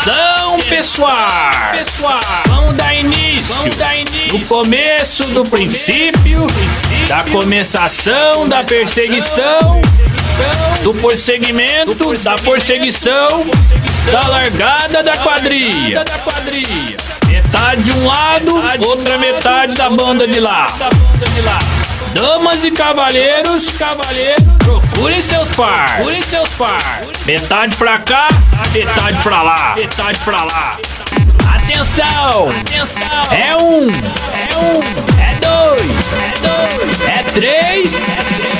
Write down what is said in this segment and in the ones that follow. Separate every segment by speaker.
Speaker 1: Atenção, pessoal! Pessoal, vamos dar início. Vamos dar início. No começo do princípio, da começação, da perseguição, do prosseguimento, da perseguição, da largada da quadrilha. Metade de um lado, outra metade da banda de lá. Damas e cavalheiros, cavalheiros, procurem seus par, procurem seus par. Metade pra cá, metade pra lá, metade pra lá. Atenção, atenção. É um, é um, é dois, é dois, é três, é três.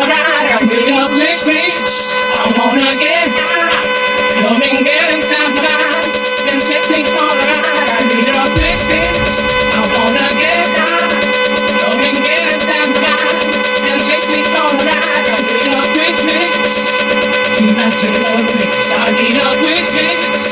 Speaker 1: She messed it up, started up with hits.